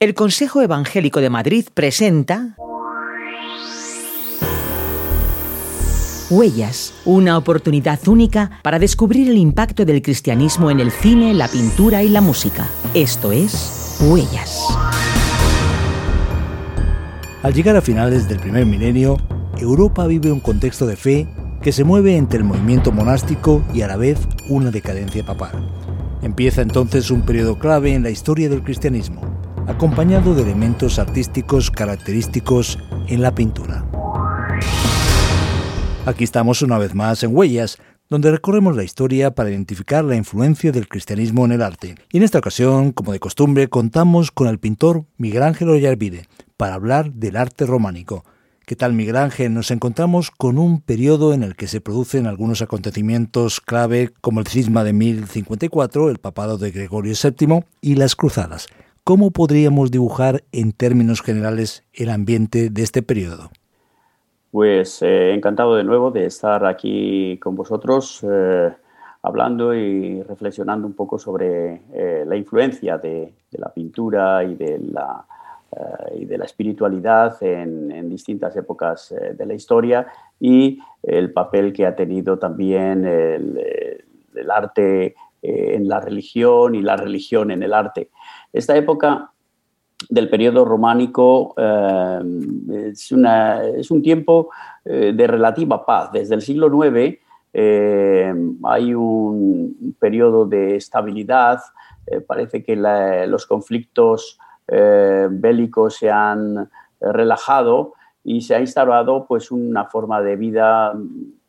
El Consejo Evangélico de Madrid presenta Huellas, una oportunidad única para descubrir el impacto del cristianismo en el cine, la pintura y la música. Esto es Huellas. Al llegar a finales del primer milenio, Europa vive un contexto de fe que se mueve entre el movimiento monástico y a la vez una decadencia papal. Empieza entonces un periodo clave en la historia del cristianismo acompañado de elementos artísticos característicos en la pintura. Aquí estamos una vez más en Huellas, donde recorremos la historia para identificar la influencia del cristianismo en el arte. Y en esta ocasión, como de costumbre, contamos con el pintor Miguel Ángel Ollarvide para hablar del arte románico. ¿Qué tal Miguel Ángel? Nos encontramos con un periodo en el que se producen algunos acontecimientos clave como el cisma de 1054, el papado de Gregorio VII y las cruzadas. ¿Cómo podríamos dibujar en términos generales el ambiente de este periodo? Pues eh, encantado de nuevo de estar aquí con vosotros eh, hablando y reflexionando un poco sobre eh, la influencia de, la pintura y de la, y de la espiritualidad en, distintas épocas de la historia y el papel que ha tenido también el, el arte en la religión y la religión en el arte. Esta época del periodo románico eh, es, un tiempo eh, de relativa paz. Desde el siglo IX eh, hay un periodo de estabilidad, parece que los conflictos bélicos se han relajado y se ha instaurado pues, una forma de vida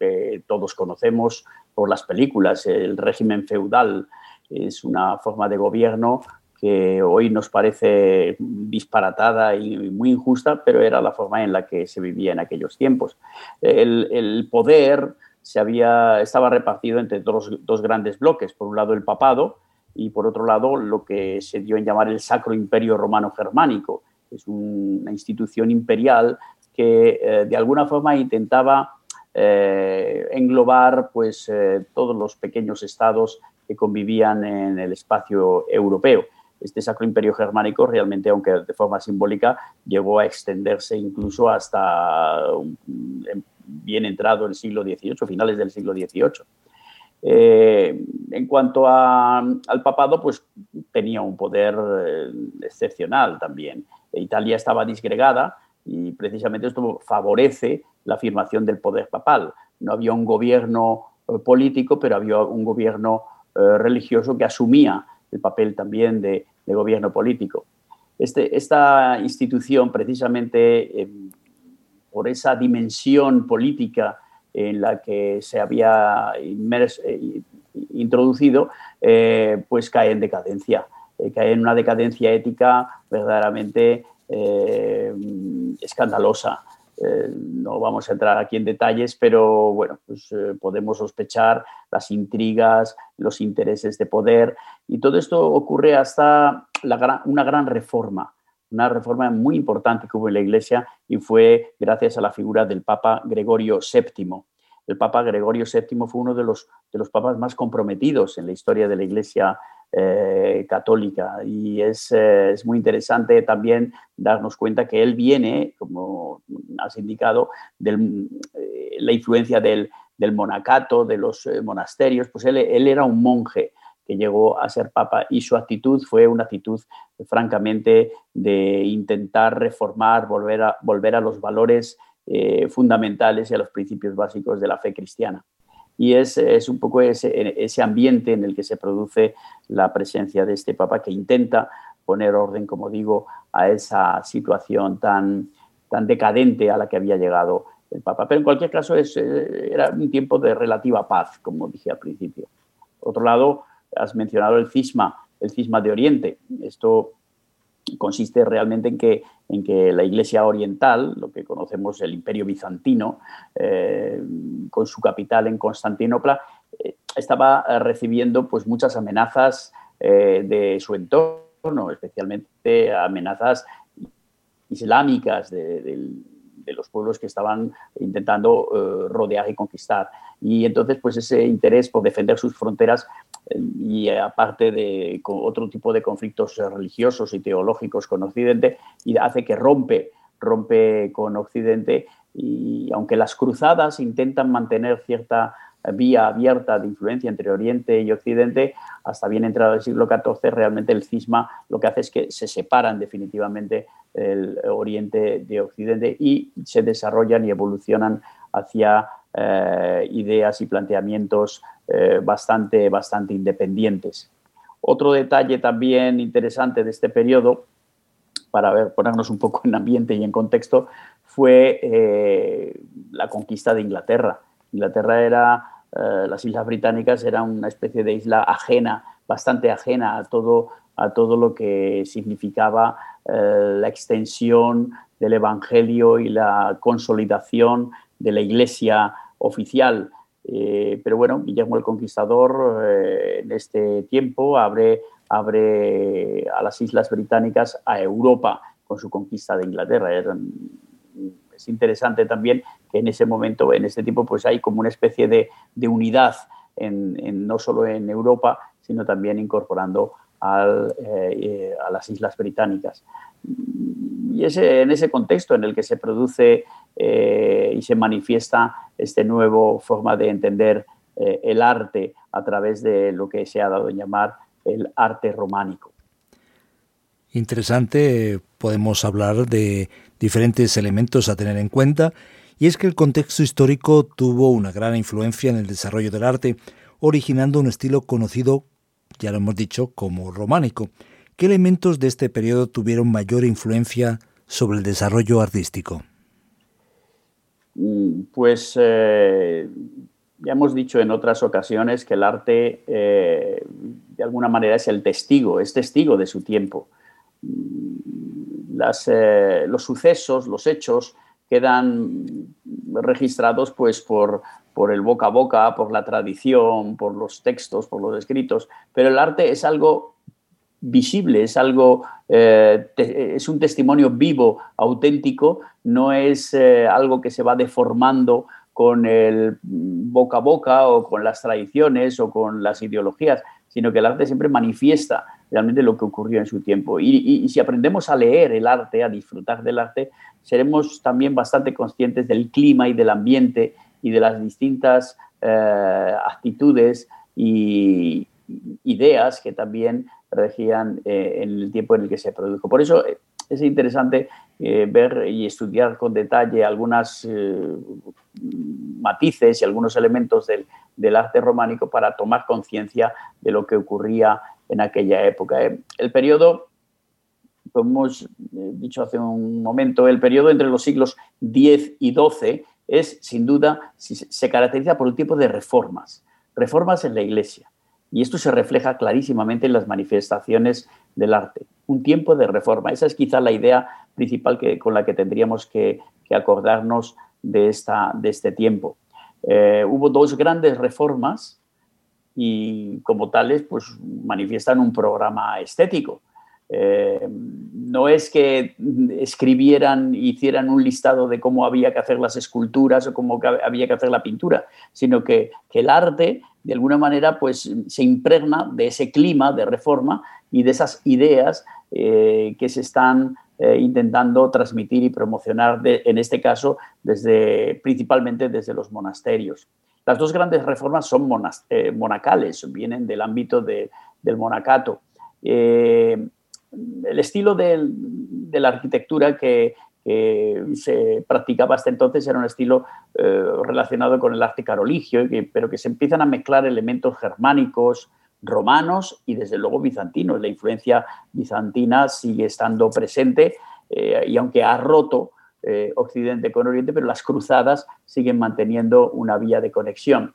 que todos conocemos por las películas, el régimen feudal. Es una forma de gobierno que hoy nos parece disparatada y muy injusta, pero era la forma en la que se vivía en aquellos tiempos. El, poder se había, estaba repartido entre dos, dos, grandes bloques, por un lado el papado y por otro lado lo que se dio en llamar el Sacro Imperio Romano Germánico. Es una institución imperial que eh, de alguna forma intentaba eh, englobar pues, eh, todos los pequeños estados que convivían en el espacio europeo este Sacro Imperio Germánico realmente, aunque de forma simbólica, llegó a extenderse incluso hasta bien entrado el siglo XVIII, finales del siglo XVIII. Eh, en cuanto al papado, pues tenía un poder eh, excepcional también. Italia estaba disgregada y precisamente esto favorece la afirmación del poder papal. No había un gobierno eh, político, pero había un gobierno religioso que asumía el papel también de, gobierno político. Este, esta institución, precisamente eh, por esa dimensión política en la que se había eh, introducido, eh, pues cae en decadencia, cae en una decadencia ética verdaderamente escandalosa. Eh, no vamos a entrar aquí en detalles, pero bueno, pues, eh, podemos sospechar las intrigas, los intereses de poder y todo esto ocurre hasta una gran reforma, una reforma muy importante que hubo en la Iglesia y fue gracias a la figura del Papa Gregorio VII. El Papa Gregorio VII fue uno de los, de los papas más comprometidos en la historia de la Iglesia eh, católica. Y eh, es, muy interesante también darnos cuenta que él viene, como has indicado, de eh, la influencia del, monacato, de los monasterios, pues él, era un monje que llegó a ser papa y su actitud fue una actitud francamente de intentar reformar, volver a, volver a los valores fundamentales y a los principios básicos de la fe cristiana y es, un poco ese, ambiente en el que se produce la presencia de este Papa que intenta poner orden, como digo, a esa situación tan, tan decadente a la que había llegado el Papa. Pero en cualquier caso es, eh, era un tiempo de relativa paz, como dije al principio. Por otro lado, has mencionado el cisma, el cisma de Oriente. Esto consiste realmente en que, en que la Iglesia Oriental, lo que conocemos el Imperio Bizantino, eh, con su capital en Constantinopla, eh, estaba eh, recibiendo pues, muchas amenazas de su entorno, especialmente amenazas islámicas del, los pueblos que estaban intentando eh, rodear y conquistar. Y entonces, pues ese interés por defender sus fronteras eh, y aparte de otro tipo de conflictos religiosos y teológicos con Occidente, y hace que rompe, rompe con Occidente y aunque las cruzadas intentan mantener cierta vía abierta de influencia entre Oriente y Occidente, hasta bien entrado el siglo XIV, realmente el cisma lo que hace es que se separan definitivamente el Oriente de Occidente y se desarrollan y evolucionan hacia eh, ideas y planteamientos eh, bastante, bastante independientes. Otro detalle también interesante de este periodo, para ver, ponernos un poco en ambiente y en contexto, fue eh, la conquista de Inglaterra. Inglaterra era, eh, las Islas Británicas era una especie de isla ajena, bastante ajena a todo, a todo lo que significaba eh, la extensión del Evangelio y la consolidación de la Iglesia oficial. pero bueno, Guillermo el Conquistador en este tiempo abre, abre a las Islas Británicas a Europa con su conquista de Inglaterra. Eran es interesante también que en ese momento, en este tiempo, pues hay como una especie de, unidad, en, no solo en Europa, sino también incorporando eh, a las Islas Británicas. Y ese, en ese contexto en el que se produce eh, y se manifiesta esta nueva forma de entender eh, el arte a través de lo que se ha dado a llamar el arte románico. Interesante, podemos hablar de diferentes elementos a tener en cuenta, y es que el contexto histórico tuvo una gran influencia en el desarrollo del arte, originando un estilo conocido, ya lo hemos dicho, como románico. ¿Qué elementos de este periodo tuvieron mayor influencia sobre el desarrollo artístico? Mm, pues eh, ya hemos dicho en otras ocasiones que el arte eh, de alguna manera es el testigo, es testigo de su tiempo. Eh, los sucesos, los hechos quedan registrados pues, por, por el boca a boca, por la tradición, por los textos, por los escritos, pero el arte es algo visible, es algo, eh, es un testimonio vivo, auténtico, no es eh, algo que se va deformando con el boca a boca o con las tradiciones o con las ideologías, sino que el arte siempre manifiesta realmente lo que ocurrió en su tiempo. Y, si aprendemos a leer el arte, a disfrutar del arte, seremos también bastante conscientes del clima y del ambiente y de las distintas eh, actitudes y ideas que también regían eh, en el tiempo en el que se produjo. Por eso eh, es interesante ver y estudiar con detalle algunas matices y algunos elementos del, del arte románico para tomar conciencia de lo que ocurría en aquella época. Eh, el periodo, como hemos eh, dicho hace un momento, el periodo entre los siglos X y XII es, sin duda, se caracteriza por un tipo de reformas, reformas en la Iglesia. Y esto se refleja clarísimamente en las manifestaciones del arte. Un tiempo de reforma. Esa es quizá la idea principal que, con la que tendríamos que, acordarnos de, esta, de este tiempo. Eh, hubo dos grandes reformas y como tales pues manifiestan un programa estético. Eh, no es que escribieran, hicieran un listado de cómo había que hacer las esculturas o cómo había que hacer la pintura, sino que, el arte, de alguna manera, pues se impregna de ese clima de reforma y de esas ideas eh, que se están intentando transmitir y promocionar, en este caso, principalmente desde los monasterios. Las dos grandes reformas son eh, monacales, vienen del ámbito del monacato. Eh, el estilo de la arquitectura que, se practicaba hasta entonces era un estilo eh, relacionado con el arte caroligio, pero que se empiezan a mezclar elementos germánicos, romanos y desde luego bizantinos. La influencia bizantina sigue estando presente y aunque ha roto eh, Occidente con Oriente, pero las cruzadas siguen manteniendo una vía de conexión.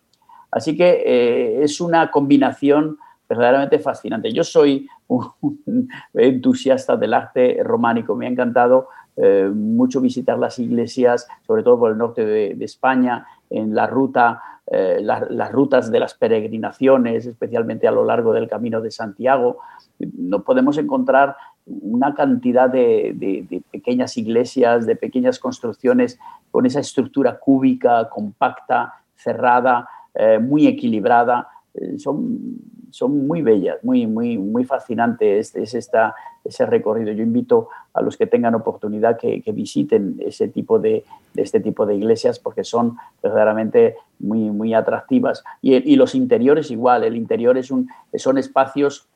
Así que eh, es una combinación verdaderamente fascinante. Yo soy un, entusiasta del arte románico, me ha encantado eh, mucho visitar las iglesias, sobre todo por el norte de, España, en la ruta, las rutas de las peregrinaciones, especialmente a lo largo del Camino de Santiago. No podemos encontrar una cantidad de, pequeñas iglesias, de pequeñas construcciones con esa estructura cúbica, compacta, cerrada, eh, muy equilibrada. Eh, son, son muy bellas, muy, muy, muy fascinantes es, esta, ese recorrido. Yo invito a los que tengan oportunidad que, visiten ese tipo de, este tipo de iglesias porque son verdaderamente muy, muy atractivas. Y, y los interiores igual, el interior es un, son espacios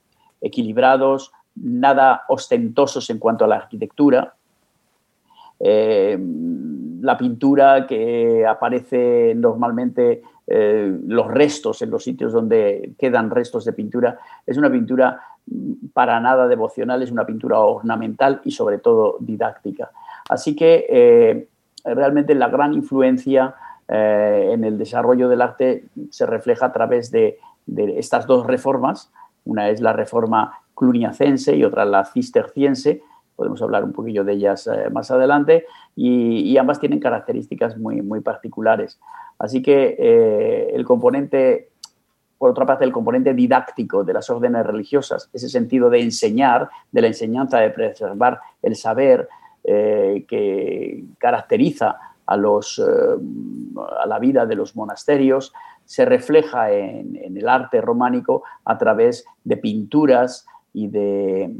equilibrados, nada ostentosos en cuanto a la arquitectura. Eh, la pintura que aparece normalmente, eh, los restos en los sitios donde quedan restos de pintura, es una pintura para nada devocional, es una pintura ornamental y sobre todo didáctica. Así que eh, realmente la gran influencia en el desarrollo del arte se refleja a través de estas dos reformas. Una es la reforma cluniacense y otra la cisterciense. Podemos hablar un poquillo de ellas eh, más adelante y, ambas tienen características muy, muy particulares. Así que eh, el componente, por otra parte, el componente didáctico de las órdenes religiosas, ese sentido de enseñar, de la enseñanza, de preservar el saber eh, que caracteriza a, los, a la vida de los monasterios, se refleja en, en, el arte románico a través de pinturas, y de,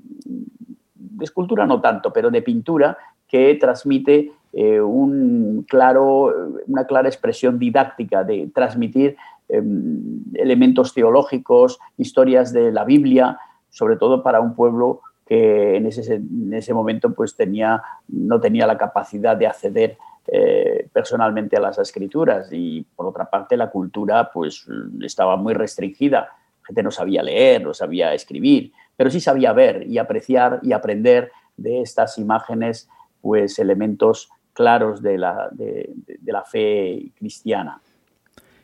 escultura no tanto, pero de pintura que transmite eh, un claro, una clara expresión didáctica de transmitir em, elementos teológicos, historias de la Biblia, sobre todo para un pueblo que en ese, en ese momento pues tenía, no tenía la capacidad de acceder eh, personalmente a las escrituras. Y por otra parte la cultura pues estaba muy restringida, la gente no sabía leer, no sabía escribir, pero sí sabía ver y apreciar y aprender de estas imágenes pues elementos claros de la, de, la fe cristiana.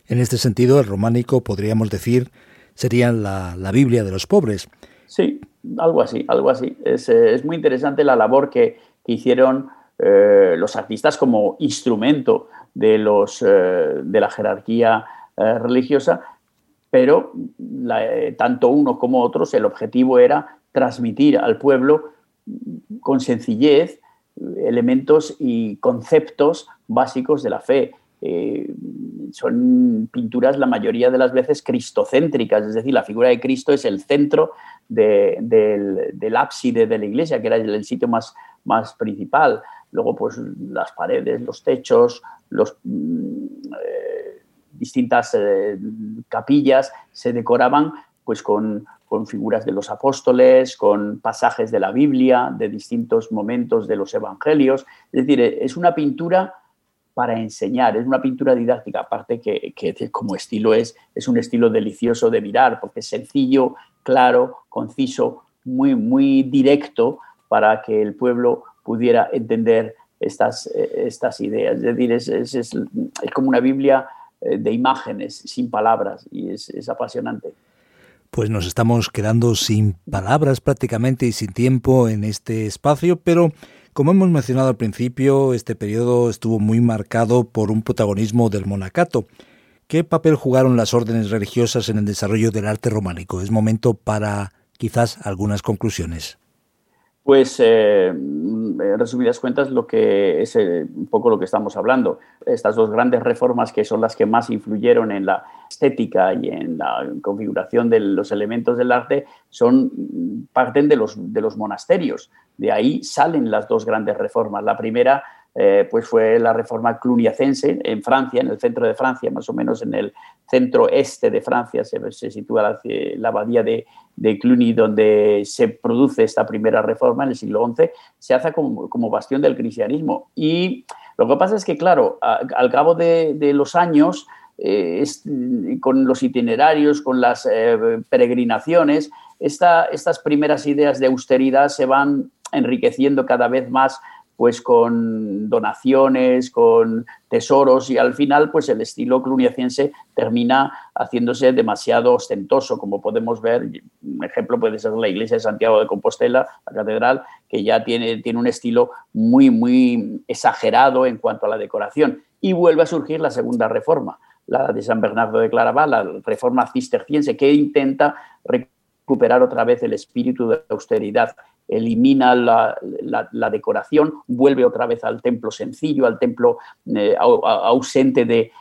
En este sentido, el románico, podríamos decir, sería la, Biblia de los pobres. Sí, algo así, algo así. Es, es muy interesante la labor que, que hicieron eh, los artistas como instrumento de, los, eh, de la jerarquía eh, religiosa pero eh, tanto uno como otros, el objetivo era transmitir al pueblo con sencillez elementos y conceptos básicos de la fe. Eh, son pinturas la mayoría de las veces cristocéntricas, es decir, la figura de Cristo es el centro del, ábside de la iglesia, que era el, sitio más, más principal. Luego, pues las paredes, los techos, los, mm, eh, distintas eh, capillas se decoraban pues con, figuras de los apóstoles, con pasajes de la Biblia, de distintos momentos de los evangelios. Es decir, es una pintura para enseñar, es una pintura didáctica, aparte que, como estilo es, es un estilo delicioso de mirar, porque es sencillo, claro, conciso, muy, muy directo para que el pueblo pudiera entender estas, eh, estas ideas. Es decir, es, es, es como una Biblia de imágenes, sin palabras, y es, apasionante. Pues nos estamos quedando sin palabras prácticamente y sin tiempo en este espacio, pero como hemos mencionado al principio, este periodo estuvo muy marcado por un protagonismo del monacato. ¿Qué papel jugaron las órdenes religiosas en el desarrollo del arte románico? Es momento para quizás algunas conclusiones. Pues, eh, en resumidas cuentas, lo que es eh, un poco lo que estamos hablando. Estas dos grandes reformas que son las que más influyeron en la estética y en la configuración de los elementos del arte son parten de los, de los monasterios. De ahí salen las dos grandes reformas. La primera eh, pues fue la reforma cluniacense en Francia, en el centro de Francia, más o menos en el centro este de Francia, se, sitúa la, la abadía de, Cluny, donde se produce esta primera reforma en el siglo XI, se hace como, como bastión del cristianismo. Y lo que pasa es que, claro, al cabo de, los años, eh, con los itinerarios, con las eh, peregrinaciones, esta, estas primeras ideas de austeridad se van enriqueciendo cada vez más pues con donaciones, con tesoros y al final pues el estilo cluniaciense termina haciéndose demasiado ostentoso, como podemos ver, un ejemplo puede ser la iglesia de Santiago de Compostela, la catedral, que ya tiene, tiene un estilo muy, muy exagerado en cuanto a la decoración. Y vuelve a surgir la segunda reforma, la de San Bernardo de Claraval, la reforma cisterciense, que intenta recuperar otra vez el espíritu de austeridad elimina la, decoración, vuelve otra vez al templo sencillo, al templo eh, ausente de,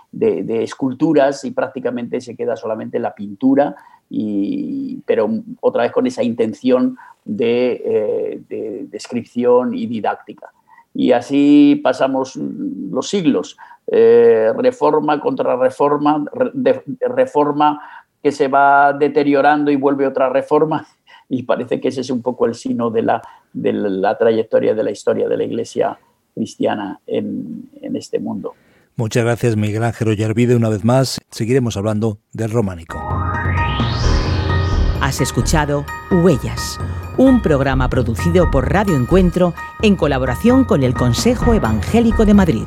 esculturas y prácticamente se queda solamente la pintura, y, pero otra vez con esa intención de, eh, descripción y didáctica. Y así pasamos los siglos, eh, reforma contra reforma, reforma que se va deteriorando y vuelve otra reforma y parece que ese es un poco el sino de la, de la trayectoria de la historia de la Iglesia cristiana en, en este mundo. Muchas gracias Miguel Ángel Ollarvide una vez más. Seguiremos hablando del románico. Has escuchado Huellas, un programa producido por Radio Encuentro en colaboración con el Consejo Evangélico de Madrid.